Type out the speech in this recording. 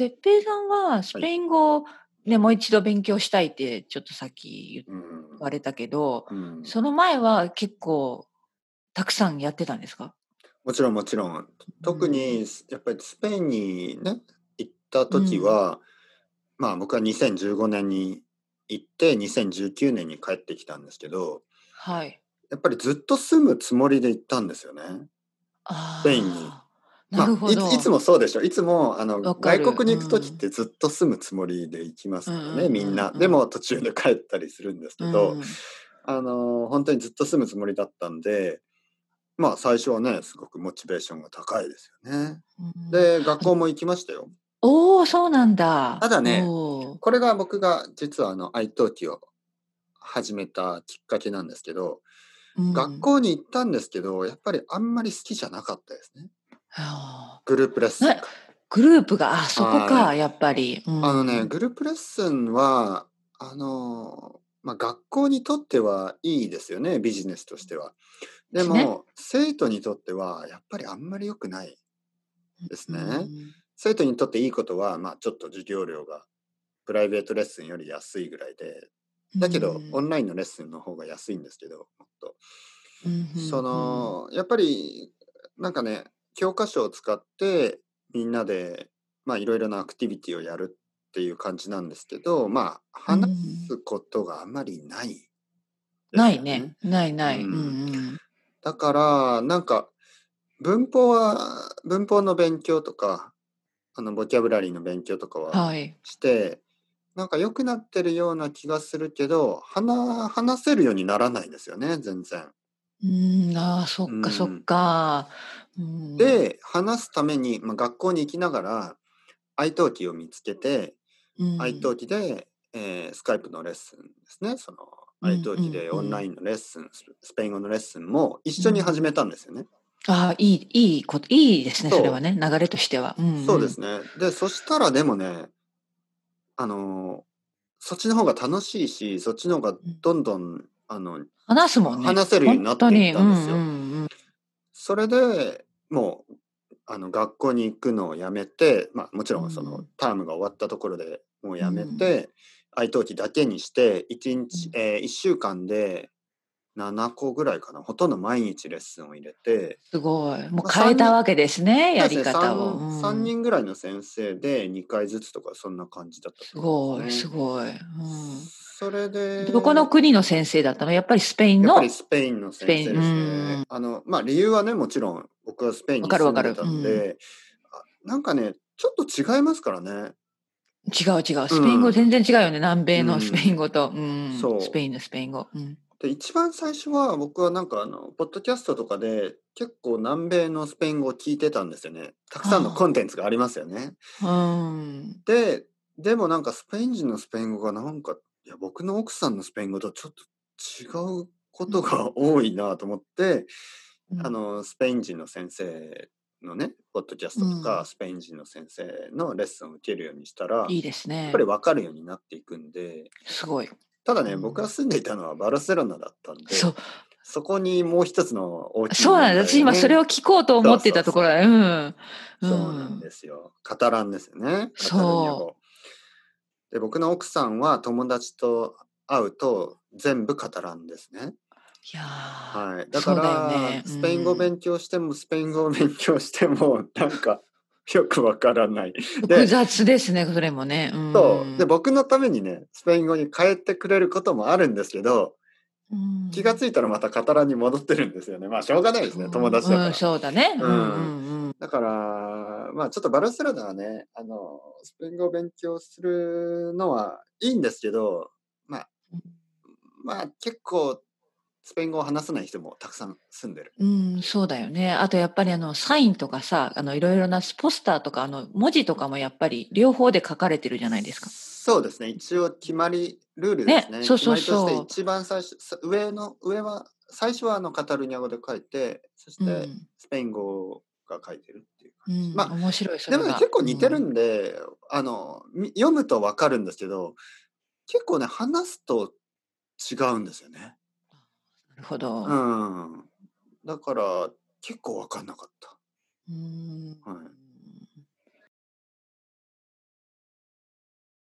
てっぺいさんはスペイン語、ね、もう一度勉強したいってちょっとさっき言われたけど、うん。その前は結構たくさんやってたんですか？もちろんもちろん。特にやっぱりスペインにね行った時は、まあ僕は2015年に行って2019年に帰ってきたんですけどはい。やっぱりずっと住むつもりで行ったんですよね。あスペインに。まあ、いついつもそうでしょ。いつもあの外国に行く時ってずっと住むつもりで行きますからね、うんみんな。でも途中で帰ったりするんですけど、うんあの本当にずっと住むつもりだったんでまあ最初はねすごくモチベーションが高いですよね。うん。で学校も行きましたよ。おお、そうなんだ。ただねこれが僕が実はあの iTalki を始めたきっかけなんですけど、うん。学校に行ったんですけどやっぱりあんまり好きじゃなかったですねグループレッスングループが、あ、そこはか、やっぱり。うん。あのね、グループレッスンは、あの、まあ、学校にとってはいいですよね、ビジネスとしては。でも、ね。生徒にとっては、やっぱりあんまり良くないですね。うん生徒にとっていいことは、まあ、ちょっと授業料がプライベートレッスンより安いぐらいで、だけど、うん。オンラインのレッスンの方が安いんですけど、もっと。うん。その、やっぱり、なんかね、教科書を使って、みんなで、まあ、いろいろなアクティビティをやるっていう感じなんですけど、まあ、話すことがあんまりないですよ、ないね。ないない。ううんんうんだから、なんか、文法は、文法の勉強とか、あの、ボキャブラリーの勉強とかははい。して、なんか良くなってるような気がするけど、話話せるようにならないんですよね、全然。うん、ああ、そっうんかそっか。うん、で、話すために、まあ、学校に行きながら、iTalki を見つけて、うん、iTalki で、えー、スカイプのレッスンですね。そのうん iTalki でうんオンラインのレッスン、ススペイン語のレッスンも一緒に始めたんですよね。ああ、いい、いいこと、いいですね、それはね、流れとしては。うんんそうですね。で、そしたらでもね、あのーそっちの方が楽しいし、そっちの方がどんどん、あの、話すもんね。話せるようになっていったんですようんうんうんそれでもう、あの、学校に行くのをやめて、まあ、もちろんその、うんタームが終わったところでもうやめて、iTalki だけにして、1日、うん。えー、1週間で7個ぐらいかな。ほとんど毎日レッスンを入れて、すごい。もうまあ変えたわけですね、やり方を。3, うん三人ぐらいの先生で2回ずつとかそんな感じだったすと思うんごい、ですねごい。うんそれで、どこの国の先生だったの？やっぱりスペインの？やっぱりスペインの先生ですねん。あの、まあ理由はね、もちろん僕はスペインに住んでたんで、あなんかね、ちょっと違いますからね。違う違う。スペイン語全然違うよね。南米うんのスペイン語と。うんそうスペインのスペイン語。うんで、一番最初は僕はなんかあの、ポッドキャストとかで結構南米のスペイン語を聞いてたんですよね。たくさんのコンテンツがありますよね。うん。で、でもなんかスペイン人のスペイン語がなんか、いや、僕の奥さんのスペイン語とちょっと違うことが多いなと思って、うんあの、スペイン人の先生のね、ポッドキャストとか、うんスペイン人の先生のレッスンを受けるようにしたら、いいですねやっぱ。り分かるようになっていくんで、すごい。ただね、うん僕が住んでいたのはバルセロナだったんで、そう。そこにもう一つの大きいそうなんです。私今それをを聞こうと思ってたところだ。うん。そうなんですよ。カタランですよね。カタルニア語。で、僕の奥さんは友達と会うと全部カタランですね。いやーはい。だから、そうだよねスペイン語うん勉強しても、スペイン語を勉強しても、なんか、よくわからない。複雑ですね、それもね。うんそう。で、僕のためにね、スペイン語に変えてくれることもあるんですけど、うん気がついたらまたカタランに戻ってるんですよね。まあ、しょうがないですね、友達だから。うんそうだね。ううんんうんうん。だから、まあちょっとバルセロナはね、あの、スペイン語を勉強するのはいいんですけど、まあ、まあ結構スペイン語を話せない人もたくさん住んでる。うん、そうだよね。あとやっぱりあのサインとかさ、あのいろいろなポスターとかあの文字とかもやっぱり両方で書かれてるじゃないですか。そうですね。一応決まり、ルールですね。ねそうそうそう一番最初、さ上の、上は、最初はあのカタルニア語で書いて、そしうんてスペイン語が書いてるっていうう感じ。ん、まあ面白い。でもね、結構似てるうんんで、あの、み読むとわかるんですけど、結構ね、話すと違うんですよね。ほど。うん。だから、結構わかんなかった。うんはい。